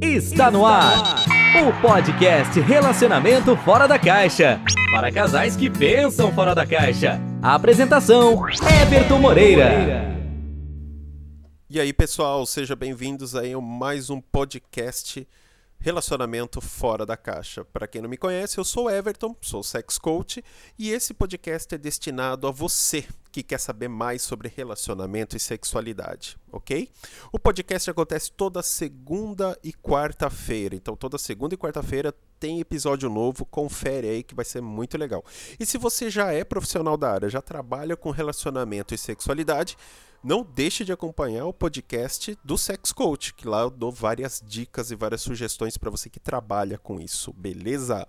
Está no ar o podcast Relacionamento Fora da Caixa para casais que pensam fora da caixa. A apresentação: Everton Moreira. E aí, pessoal, sejam bem-vindos aí a mais um podcast Relacionamento Fora da Caixa. Para quem não me conhece, eu sou Everton, sou sex coach e esse podcast é destinado a você que quer saber mais sobre relacionamento e sexualidade, ok? O podcast acontece toda segunda e quarta-feira, então toda segunda e quarta-feira tem episódio novo, confere aí que vai ser muito legal. E se você já é profissional da área, já trabalha com relacionamento e sexualidade, não deixe de acompanhar o podcast do Sex Coach, que lá eu dou várias dicas e várias sugestões para você que trabalha com isso, beleza?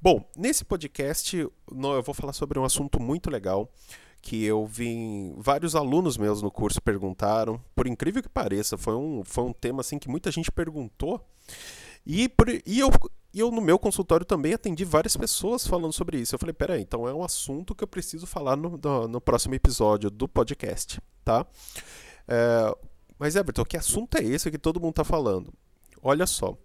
Bom, nesse podcast eu vou falar sobre um assunto muito legal que eu vi vários alunos meus no curso perguntaram, por incrível que pareça, foi um, foi um tema assim que muita gente perguntou. E, por, e eu, eu, no meu consultório, também atendi várias pessoas falando sobre isso. Eu falei, peraí, então é um assunto que eu preciso falar no, no, no próximo episódio do podcast, tá? É, mas, Everton, que assunto é esse que todo mundo está falando? Olha só,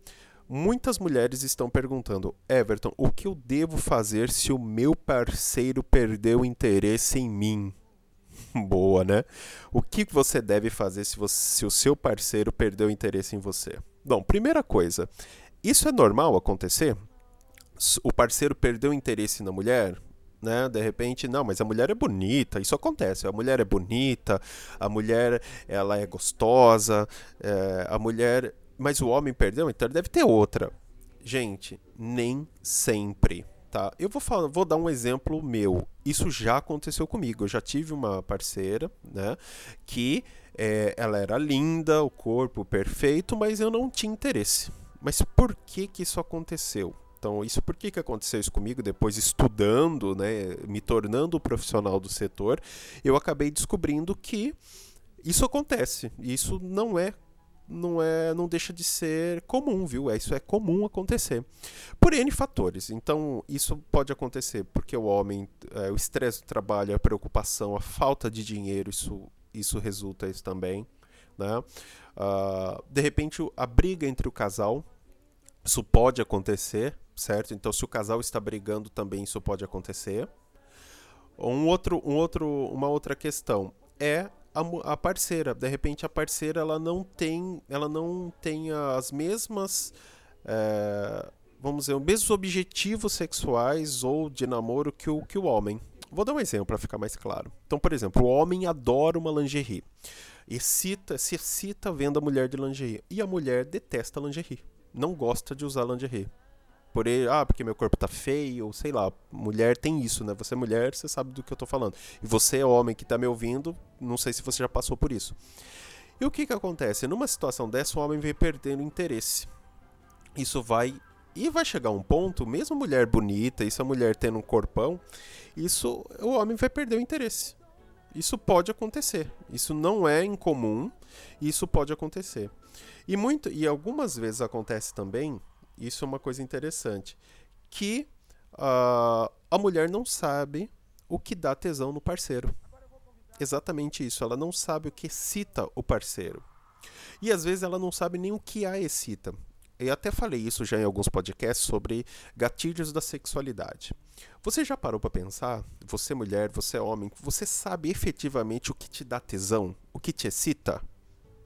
Muitas mulheres estão perguntando, Everton, o que eu devo fazer se o meu parceiro perdeu interesse em mim? Boa, né? O que você deve fazer se, você, se o seu parceiro perdeu interesse em você? Bom, primeira coisa, isso é normal acontecer? O parceiro perdeu interesse na mulher? Né? De repente, não, mas a mulher é bonita, isso acontece. A mulher é bonita, a mulher ela é gostosa, é, a mulher mas o homem perdeu, então ele deve ter outra. Gente, nem sempre. Tá? Eu vou, falar, vou dar um exemplo meu. Isso já aconteceu comigo. Eu já tive uma parceira, né? Que é, ela era linda, o corpo perfeito, mas eu não tinha interesse. Mas por que que isso aconteceu? Então, isso por que, que aconteceu isso comigo? Depois estudando, né, me tornando profissional do setor, eu acabei descobrindo que isso acontece. Isso não é não é não deixa de ser comum, viu? É, isso é comum acontecer. Por N fatores. Então, isso pode acontecer porque o homem, é, o estresse do trabalho, a preocupação, a falta de dinheiro, isso, isso resulta isso também. Né? Uh, de repente, a briga entre o casal, isso pode acontecer, certo? Então, se o casal está brigando também, isso pode acontecer. Um outro, um outro, uma outra questão é a, a, parceira. De repente a parceira ela não tem, ela não tem as mesmas, é, vamos dizer, os mesmos objetivos sexuais ou de namoro que o, que o homem. Vou dar um exemplo para ficar mais claro. Então, por exemplo, o homem adora uma lingerie. Excita, se excita vendo a mulher de lingerie. E a mulher detesta lingerie. Não gosta de usar lingerie por ele, ah, porque meu corpo tá feio, ou sei lá, mulher tem isso, né? Você é mulher, você sabe do que eu tô falando. E você é homem que tá me ouvindo, não sei se você já passou por isso. E o que que acontece? Numa situação dessa, o homem vem perdendo interesse. Isso vai e vai chegar um ponto, mesmo mulher bonita, isso a mulher tendo um corpão, isso o homem vai perder o interesse. Isso pode acontecer. Isso não é incomum, isso pode acontecer. E muito e algumas vezes acontece também isso é uma coisa interessante. Que uh, a mulher não sabe o que dá tesão no parceiro. Exatamente isso. Ela não sabe o que excita o parceiro. E às vezes ela não sabe nem o que a excita. Eu até falei isso já em alguns podcasts sobre gatilhos da sexualidade. Você já parou para pensar, você mulher, você homem, você sabe efetivamente o que te dá tesão, o que te excita?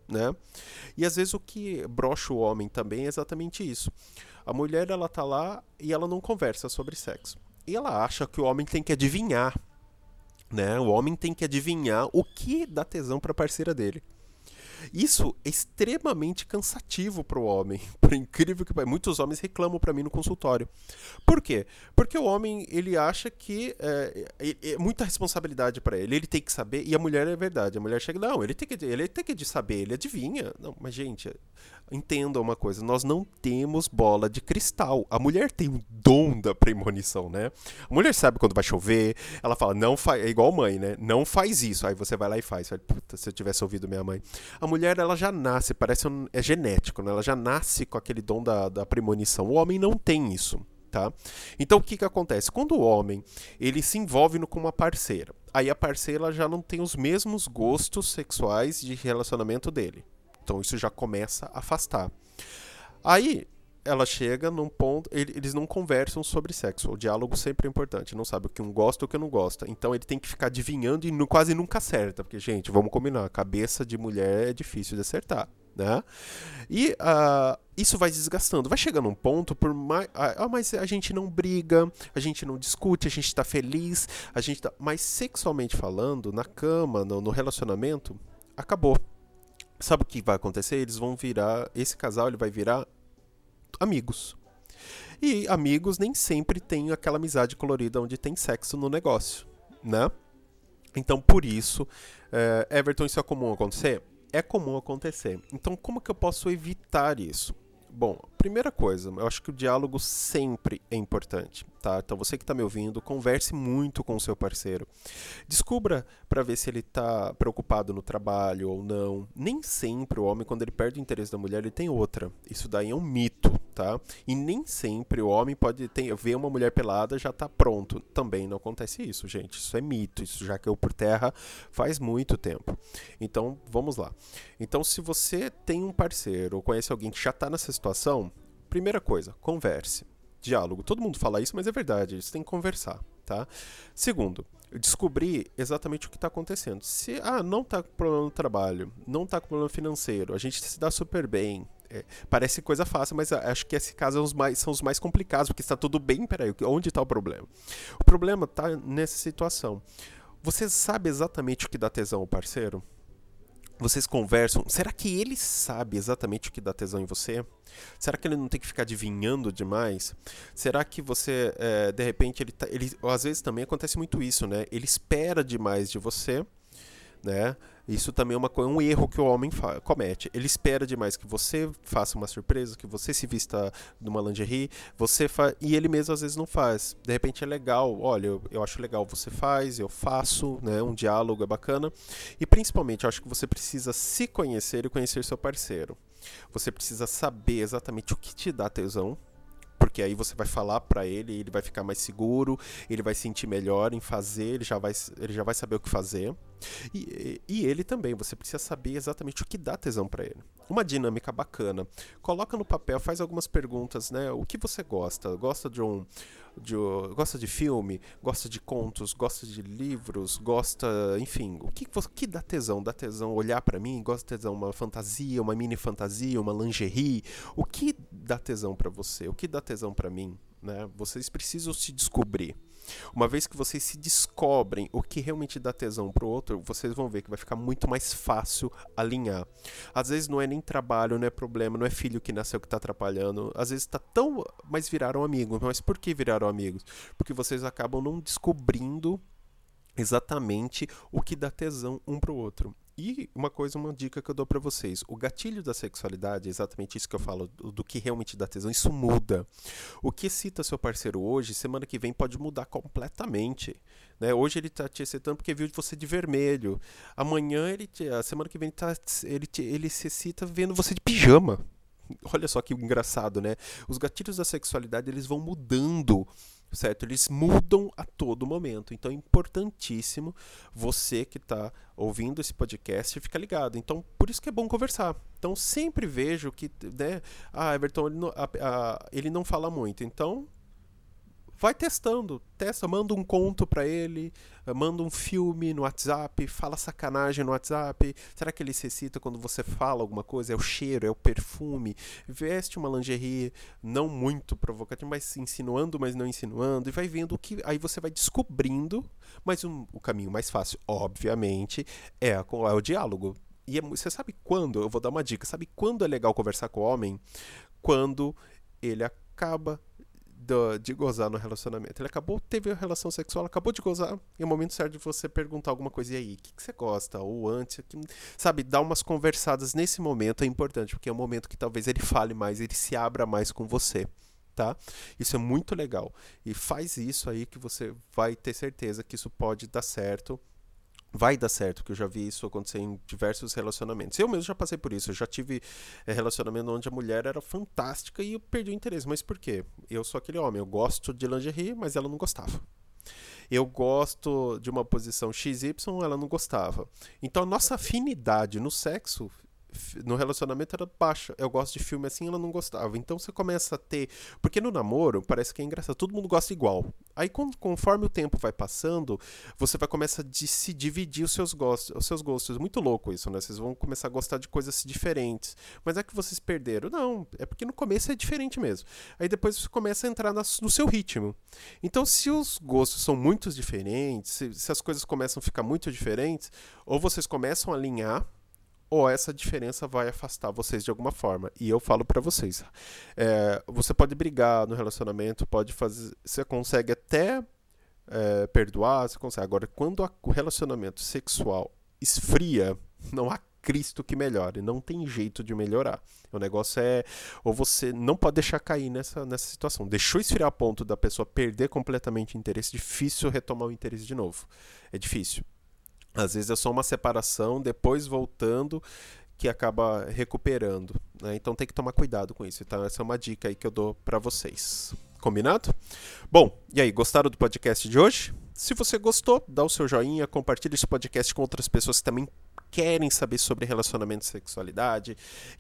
Né? E às vezes o que brocha o homem também é exatamente isso. A mulher ela tá lá e ela não conversa sobre sexo. E ela acha que o homem tem que adivinhar, né? O homem tem que adivinhar o que dá tesão para a parceira dele. Isso é extremamente cansativo para o homem, por incrível que muitos homens reclamam para mim no consultório. Por quê? Porque o homem ele acha que é, é, é muita responsabilidade para ele, ele tem que saber e a mulher é verdade. A mulher chega não, ele tem que ele tem que saber, ele adivinha. Não, mas gente, entenda uma coisa, nós não temos bola de cristal. A mulher tem um dom da premonição, né? A mulher sabe quando vai chover, ela fala, não faz, é igual mãe, né? Não faz isso. Aí você vai lá e faz. Puta, se eu tivesse ouvido minha mãe. A mulher, ela já nasce, parece um, é genético, né? Ela já nasce com aquele dom da, da premonição. O homem não tem isso. Tá? Então o que, que acontece? Quando o homem ele se envolve no, com uma parceira, aí a parceira já não tem os mesmos gostos sexuais de relacionamento dele. Então isso já começa a afastar. Aí ela chega num ponto. Eles não conversam sobre sexo. O diálogo sempre é importante. Não sabe o que um gosta ou o que não gosta. Então ele tem que ficar adivinhando e quase nunca acerta. Porque, gente, vamos combinar. A cabeça de mulher é difícil de acertar. Né? E uh, isso vai desgastando. Vai chegando um ponto, por mais. Ah, mas a gente não briga, a gente não discute, a gente tá feliz, a gente tá. Mas sexualmente falando, na cama, no, no relacionamento, acabou. Sabe o que vai acontecer? Eles vão virar. Esse casal ele vai virar amigos. E amigos nem sempre tem aquela amizade colorida onde tem sexo no negócio, né? Então, por isso, é, Everton, isso é comum acontecer? É comum acontecer. Então, como que eu posso evitar isso? Bom, primeira coisa, eu acho que o diálogo sempre é importante, tá? Então você que está me ouvindo, converse muito com o seu parceiro. Descubra para ver se ele está preocupado no trabalho ou não. Nem sempre o homem, quando ele perde o interesse da mulher, ele tem outra. Isso daí é um mito, tá? E nem sempre o homem pode ter, ver uma mulher pelada já tá pronto. Também não acontece isso, gente. Isso é mito. Isso já caiu por terra faz muito tempo. Então, vamos lá. Então, se você tem um parceiro ou conhece alguém que já está nessa situação, primeira coisa, converse. Diálogo. Todo mundo fala isso, mas é verdade. Você tem que conversar, tá? Segundo, descobrir exatamente o que está acontecendo. Se ah, não está com problema no trabalho, não está com problema financeiro, a gente se dá super bem. É, parece coisa fácil, mas acho que esse caso é os mais, são os mais complicados, porque está tudo bem, peraí, onde está o problema? O problema está nessa situação. Você sabe exatamente o que dá tesão ao parceiro? Vocês conversam, será que ele sabe exatamente o que dá tesão em você? Será que ele não tem que ficar adivinhando demais? Será que você, é, de repente, ele, tá, ele. Às vezes também acontece muito isso, né? Ele espera demais de você né? Isso também é uma, um erro que o homem comete. Ele espera demais que você faça uma surpresa, que você se vista numa lingerie, você e ele mesmo às vezes não faz. De repente é legal, olha, eu, eu acho legal, você faz, eu faço, né? Um diálogo é bacana. E principalmente, eu acho que você precisa se conhecer e conhecer seu parceiro. Você precisa saber exatamente o que te dá tesão, porque aí você vai falar para ele, ele vai ficar mais seguro, ele vai sentir melhor em fazer, ele já vai, ele já vai saber o que fazer. E, e ele também, você precisa saber exatamente o que dá tesão para ele. Uma dinâmica bacana. Coloca no papel, faz algumas perguntas, né? O que você gosta? Gosta de um de, gosta de filme, gosta de contos, gosta de livros, gosta, enfim, o que, que dá tesão? Dá tesão olhar para mim? Gosta de tesão uma fantasia, uma mini fantasia, uma lingerie? O que dá tesão para você? O que dá tesão para mim? Né? Vocês precisam se descobrir. Uma vez que vocês se descobrem o que realmente dá tesão pro outro, vocês vão ver que vai ficar muito mais fácil alinhar. Às vezes não é nem trabalho, não é problema, não é filho que nasceu que tá atrapalhando. Às vezes tá tão. Mas viraram amigos. Mas por que viraram amigos? Porque vocês acabam não descobrindo exatamente o que dá tesão um pro outro. E uma coisa, uma dica que eu dou para vocês: o gatilho da sexualidade, é exatamente isso que eu falo, do, do, que realmente dá tesão, isso muda. O que excita seu parceiro hoje, semana que vem pode mudar completamente. Né? Hoje ele tá te excitando porque viu você de vermelho. Amanhã, ele te, a semana que vem, tá, ele, te, ele se excita vendo você de pijama. Olha só que engraçado, né? Os gatilhos da sexualidade eles vão mudando certo? Eles mudam a todo momento. Então é importantíssimo você que está ouvindo esse podcast ficar ligado. Então por isso que é bom conversar. Então sempre vejo que, né? Ah, Everton ele não, a, a, ele não fala muito. Então vai testando, testa, manda um conto para ele, eh, manda um filme no WhatsApp, fala sacanagem no WhatsApp. Será que ele se excita quando você fala alguma coisa? É o cheiro, é o perfume. Veste uma lingerie não muito provocativa, mas insinuando, mas não insinuando, e vai vendo o que. Aí você vai descobrindo, mas um, o caminho mais fácil, obviamente, é, a, é o diálogo. E é, você sabe quando? Eu vou dar uma dica. Sabe quando é legal conversar com o homem? Quando ele acaba do, de gozar no relacionamento. Ele acabou, teve a relação sexual, acabou de gozar, e é o momento certo de você perguntar alguma coisa, e aí, o que, que, você gosta? Ou antes, que, sabe, dar umas conversadas nesse momento é importante, porque é um momento que talvez ele fale mais, ele se abra mais com você. Tá? Isso é muito legal. E faz isso aí que você vai ter certeza que isso pode dar certo vai dar certo, que eu já vi isso acontecer em diversos relacionamentos. Eu mesmo já passei por isso, eu já tive é, relacionamento onde a mulher era fantástica e eu perdi o interesse. Mas por quê? Eu sou aquele homem, eu gosto de lingerie, mas ela não gostava. Eu gosto de uma posição XY, ela não gostava. Então a nossa afinidade no sexo no relacionamento era baixa. Eu gosto de filme assim, ela não gostava. Então você começa a ter. Porque no namoro parece que é engraçado, todo mundo gosta igual. Aí conforme o tempo vai passando, você vai começar a se dividir os seus gostos. Os seus gostos. Muito louco isso, né? Vocês vão começar a gostar de coisas diferentes. Mas é que vocês perderam? Não, é porque no começo é diferente mesmo. Aí depois você começa a entrar no seu ritmo. Então, se os gostos são muito diferentes, se, se as coisas começam a ficar muito diferentes, ou vocês começam a alinhar ou essa diferença vai afastar vocês de alguma forma. E eu falo para vocês, é, você pode brigar no relacionamento, pode fazer, você consegue até é, perdoar, você consegue. Agora, quando a, o relacionamento sexual esfria, não há Cristo que melhore, não tem jeito de melhorar. O negócio é, ou você não pode deixar cair nessa, nessa situação. Deixou esfriar a ponto da pessoa perder completamente o interesse, difícil retomar o interesse de novo. É difícil. Às vezes é só uma separação, depois voltando, que acaba recuperando. Né? Então tem que tomar cuidado com isso. Então essa é uma dica aí que eu dou para vocês. Combinado? Bom, e aí, gostaram do podcast de hoje? Se você gostou, dá o seu joinha, compartilhe esse podcast com outras pessoas que também querem saber sobre relacionamento e sexualidade,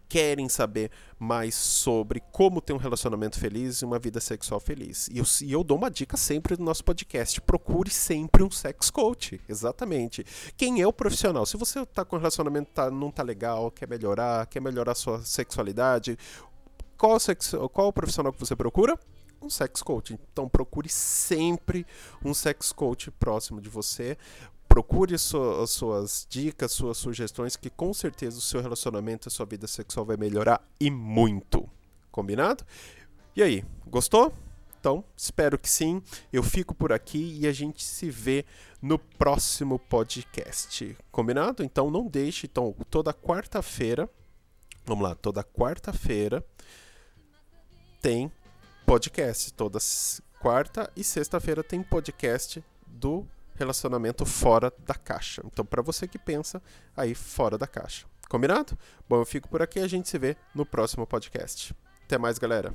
querem saber mais sobre como ter um relacionamento feliz e uma vida sexual feliz. E eu, e eu dou uma dica sempre no nosso podcast: procure sempre um sex coach. Exatamente. Quem é o profissional? Se você está com um relacionamento tá, não tá legal, quer melhorar, quer melhorar a sua sexualidade, qual, sex, qual o profissional que você procura? um sex coach. Então procure sempre um sex coach próximo de você procure as suas dicas, suas sugestões, que com certeza o seu relacionamento, a sua vida sexual vai melhorar e muito. Combinado? E aí, gostou? Então, espero que sim. Eu fico por aqui e a gente se vê no próximo podcast. Combinado? Então não deixe, então, toda quarta-feira, vamos lá, toda quarta-feira tem podcast. Toda quarta e sexta-feira tem podcast do relacionamento fora da caixa. Então, para você que pensa aí fora da caixa. Combinado? Bom, eu fico por aqui a gente se vê no próximo podcast. Até mais, galera.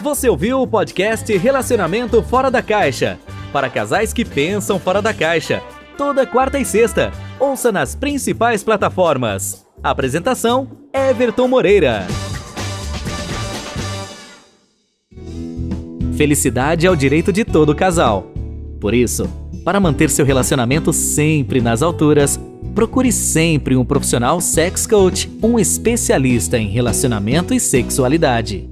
Você ouviu o podcast Relacionamento Fora da Caixa? Para casais que pensam fora da caixa. Toda quarta e sexta. Ouça nas principais plataformas. Apresentação: Everton Moreira. Felicidade é o direito de todo casal. Por isso, para manter seu relacionamento sempre nas alturas, procure sempre um profissional sex coach, um especialista em relacionamento e sexualidade.